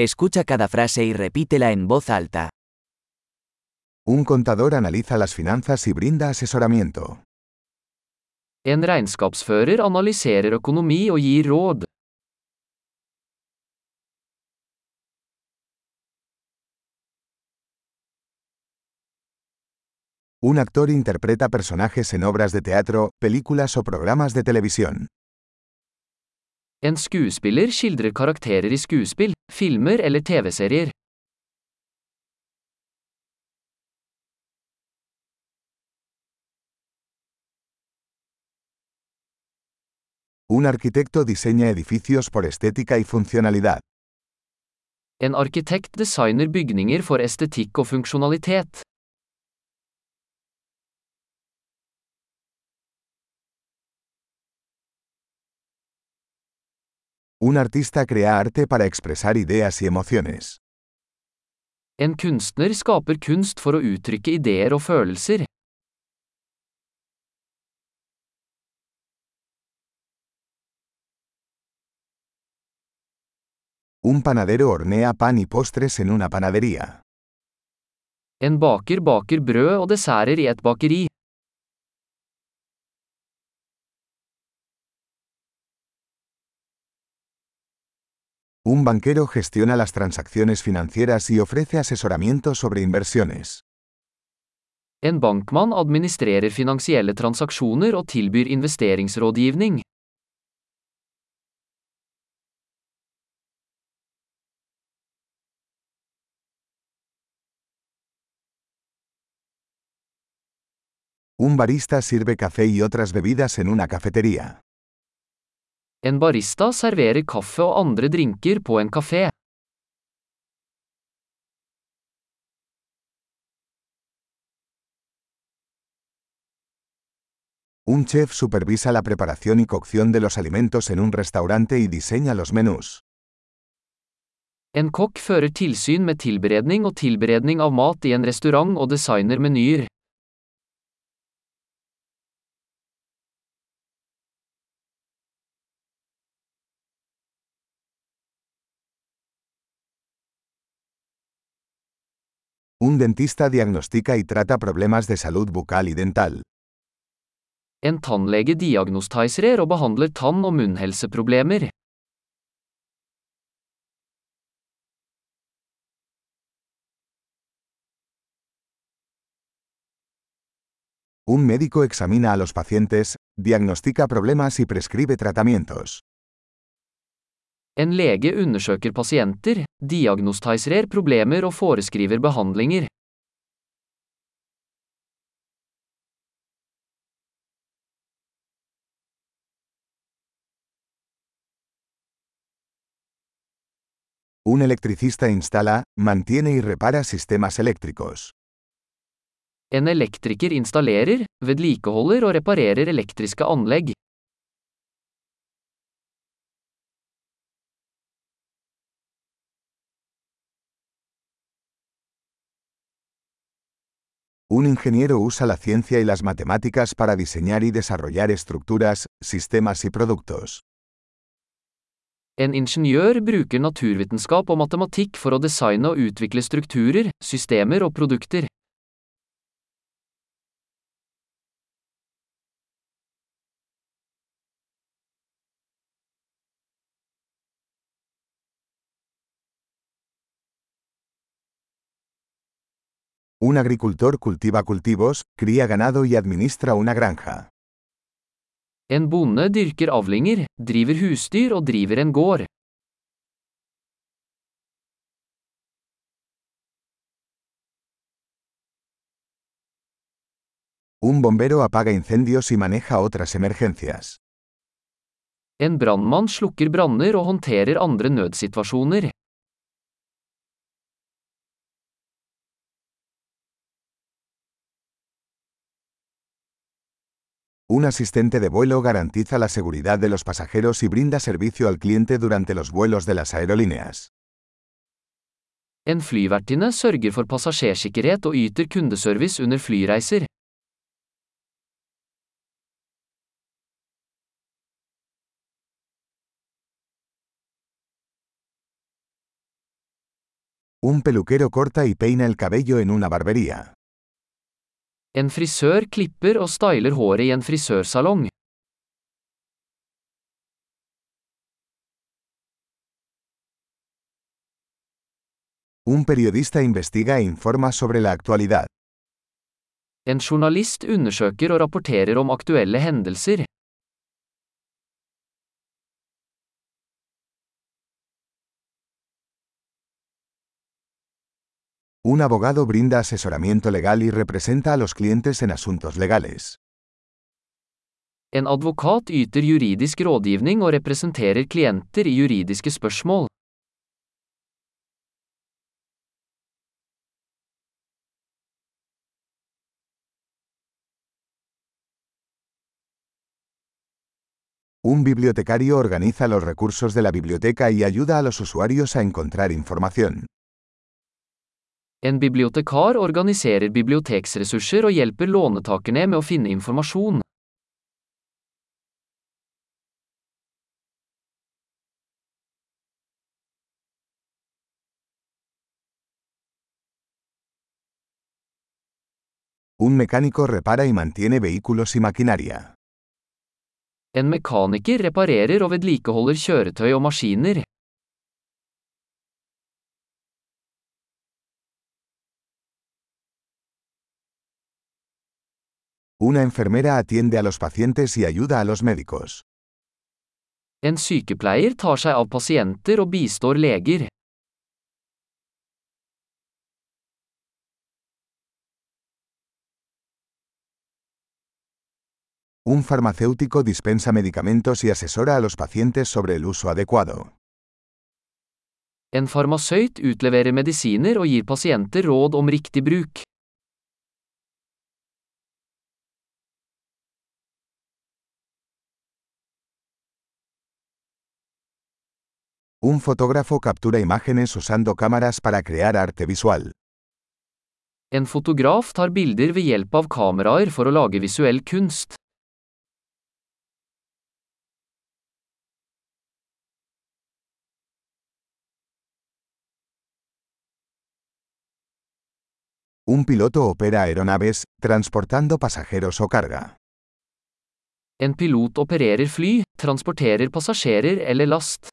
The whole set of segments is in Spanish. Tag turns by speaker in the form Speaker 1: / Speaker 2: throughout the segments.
Speaker 1: Escucha cada frase y repítela en voz alta.
Speaker 2: Un contador analiza las finanzas y brinda asesoramiento.
Speaker 3: En regnskapsfører analyserer økonomi og gir råd.
Speaker 2: Un actor interpreta personajes en obras de teatro, películas o programas de televisión.
Speaker 3: En skuespiller skildrer karakterer i skuespill, filmer eller TV-serier.
Speaker 2: Un arquitecto diseña edificios por estética y funcionalidad.
Speaker 3: En arkitekt designer bygninger for estetikk og funksjonalitet.
Speaker 2: Un artista crea arte para expresar ideas y emociones.
Speaker 3: En kunstner skaper kunst for å uttrykke ideer og følelser.
Speaker 2: Un panadero hornea pan y postres en una panadería.
Speaker 3: En baker baker brød og desserter i et bakeri.
Speaker 2: Un banquero gestiona las transacciones financieras y ofrece asesoramiento sobre inversiones.
Speaker 3: En bankmann administrerer finansielle transaksjoner og tilbyr investeringsrådgivning.
Speaker 2: Un barista sirve café y otras bebidas en una cafetería.
Speaker 3: En barista serverer kaffe og andre drinker på en kafé.
Speaker 2: Un chef supervisa la preparación y cocción de los alimentos en un restaurante y diseña los menús.
Speaker 3: En kokk fører tilsyn med tilberedning og tilberedning av mat i en restaurant og designer menyer.
Speaker 2: Un dentista diagnostica y trata problemas de salud bucal y dental.
Speaker 3: En tannlege diagnostiserer og behandler tann- og munnhelseproblemer.
Speaker 2: Un médico examina a los pacientes, diagnostica problemas y prescribe tratamientos.
Speaker 3: En lege undersøker pasienter, diagnostiserer problemer og foreskriver behandlinger.
Speaker 2: Un electricista instala, mantiene y repara sistemas eléctricos.
Speaker 3: En elektriker installerer, vedlikeholder og reparerer elektriske anlegg.
Speaker 2: Un ingeniero usa la ciencia y las matemáticas para diseñar y desarrollar estructuras, sistemas y productos.
Speaker 3: En ingeniør bruker naturvitenskap og matematikk for å designe og utvikle strukturer, systemer og produkter.
Speaker 2: Un agricultor cultiva cultivos, cría ganado y administra una granja.
Speaker 3: En bonde dyrker avlinger, driver husdyr og driver en gård.
Speaker 2: Un bombero apaga incendios y maneja otras emergencias.
Speaker 3: En brannmann slukker branner og håndterer andre nødsituasjoner.
Speaker 2: Un asistente de vuelo garantiza la seguridad de los pasajeros y brinda servicio al cliente durante los vuelos de las aerolíneas.
Speaker 3: En flyvertinne sørger for passasjersikkerhet og yter kundeservice under flyreiser.
Speaker 2: Un peluquero corta y peina el cabello en una barbería.
Speaker 3: En frisør klipper og styler håret i en frisørsalong.
Speaker 2: Un periodista investiga e informa sobre la actualidad.
Speaker 3: En journalist undersøker og rapporterer om aktuelle hendelser.
Speaker 2: Un abogado brinda asesoramiento legal y representa a los clientes en asuntos legales.
Speaker 3: En advokat yter juridisk rådgivning og representerer klienter i juridiske spørsmål.
Speaker 2: Un bibliotecario organiza los recursos de la biblioteca y ayuda a los usuarios a encontrar información.
Speaker 3: En bibliotekar organiserer biblioteksressurser og hjelper lånetakerne med å finne informasjon.
Speaker 2: Un mecánico repara y mantiene vehículos y maquinaria.
Speaker 3: En mekaniker reparerer og vedlikeholder kjøretøy og maskiner.
Speaker 2: Una enfermera atiende a los pacientes y ayuda a los médicos.
Speaker 3: En sykepleier tar seg av pasienter og bistår leger.
Speaker 2: Un farmacéutico dispensa medicamentos y asesora a los pacientes sobre el uso adecuado.
Speaker 3: En farmasøyt utleverer medisiner og gir pasienter råd om riktig bruk.
Speaker 2: Un fotógrafo captura imágenes usando cámaras para crear arte visual.
Speaker 3: En fotograf tar bilder ved hjelp av kameraer for å lage visuell kunst.
Speaker 2: Un piloto opera aeronaves, transportando pasajeros o carga.
Speaker 3: En pilot opererer fly, transporterer passasjerer eller last.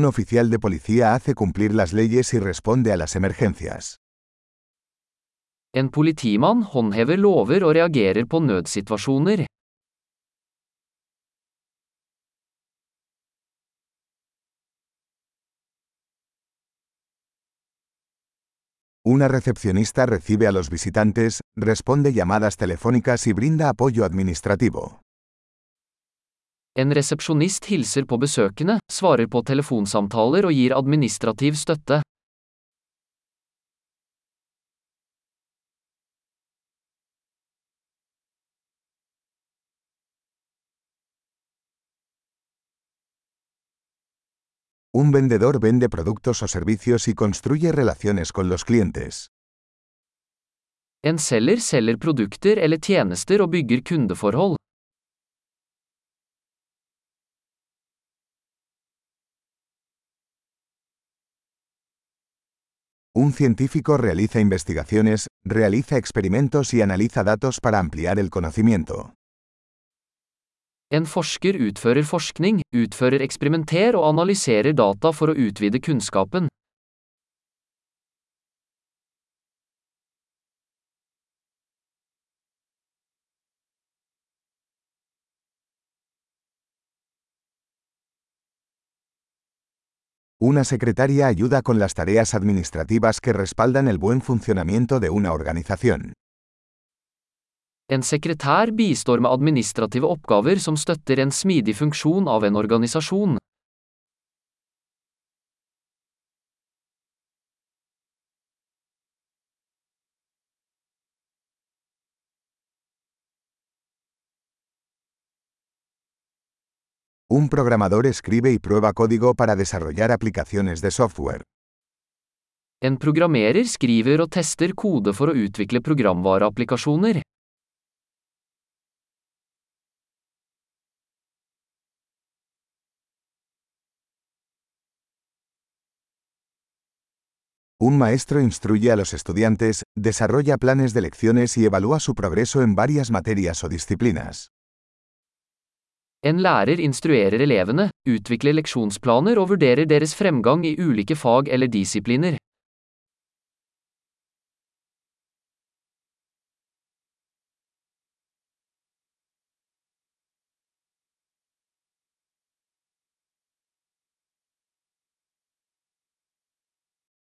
Speaker 2: Un oficial de policía hace cumplir las leyes y responde a las emergencias.
Speaker 3: En politimann håndhever lover og reagerer på nødsituasjoner.
Speaker 2: Una recepcionista recibe a los visitantes, responde llamadas telefónicas y brinda apoyo administrativo.
Speaker 3: En resepsjonist hilser på besøkende, svarer på telefonsamtaler og gir administrativ støtte.
Speaker 2: Un vendedor vende productos o servicios y construye relaciones con los clientes.
Speaker 3: En selger selger produkter eller tjenester og bygger kundeforhold.
Speaker 2: Un científico realiza investigaciones, realiza experimentos y analiza datos para ampliar el conocimiento.
Speaker 3: En forsker utfører forskning, utfører eksperimenter og analyserer data for å utvide kunnskapen.
Speaker 2: Una secretaria ayuda con las tareas administrativas que respaldan el buen funcionamiento de una organización.
Speaker 3: En sekretær bistår med administrative oppgaver som støtter en smidig funksjon av en organisasjon.
Speaker 2: Un programador escribe y prueba código para desarrollar aplicaciones de software. Un maestro instruye a los estudiantes, desarrolla planes de lecciones y evalúa su progreso en varias materias o disciplinas.
Speaker 3: En lærer instruerer elevene, utvikler leksjonsplaner og vurderer deres fremgang i ulike fag eller disipliner.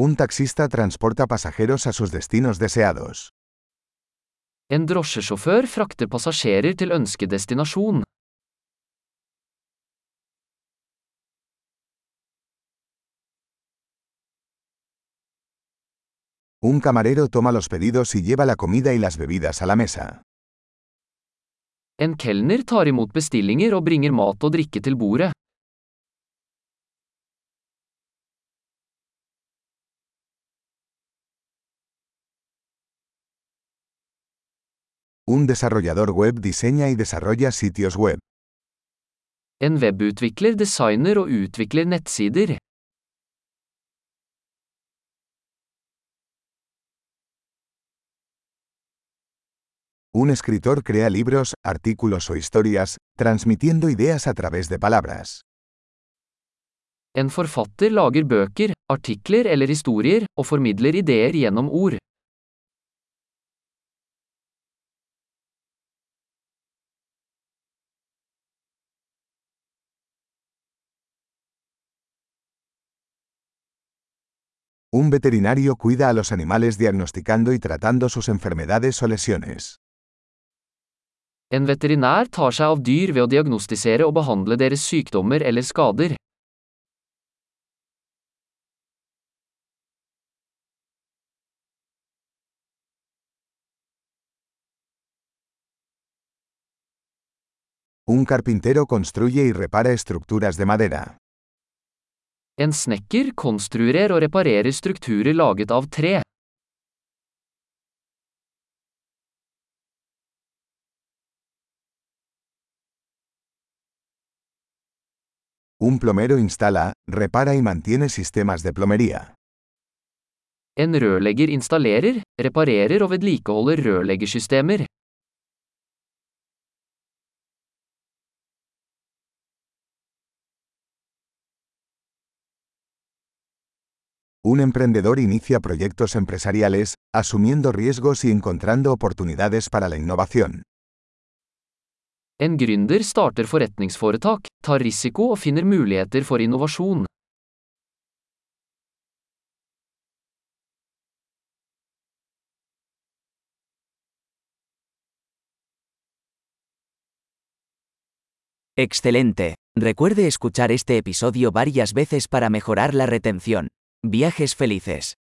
Speaker 2: Un taxista transporta pasajeros a sus destinos deseados.
Speaker 3: En drosjesjåfør frakter passasjerer til ønskedestinasjon.
Speaker 2: Un camarero toma los pedidos y lleva la comida y las bebidas a la mesa.
Speaker 3: En kelner tar imot bestillinger og bringer mat og drikke til bordet.
Speaker 2: Un desarrollador web diseña y desarrolla sitios web.
Speaker 3: En webutvikler designer og utvikler nettsider.
Speaker 2: Un escritor crea libros, artículos o historias, transmitiendo ideas a través de palabras.
Speaker 3: En forfatter lager bøker, artikler eller historier, og formidler ideer gjennom ord.
Speaker 2: Un veterinario cuida a los animales diagnosticando y tratando sus enfermedades o lesiones.
Speaker 3: En veterinær tar seg av dyr ved å diagnostisere og behandle deres sykdommer eller skader.
Speaker 2: Un carpintero construye y repara estructuras de madera.
Speaker 3: En snekker konstruerer og reparerer strukturer laget av tre.
Speaker 2: Un plomero instala, repara y mantiene sistemas de plomería.
Speaker 3: En rørlegger installerer, reparerer og vedlikeholder rørleggersystemer.
Speaker 2: Un emprendedor inicia proyectos empresariales, asumiendo riesgos y encontrando oportunidades para la innovación.
Speaker 3: En gründer starter forretningsforetak, tar risiko og finner muligheter for innovasjon.
Speaker 1: Excelente. Recuerde escuchar este episodio varias veces para mejorar la retención. Viajes felices.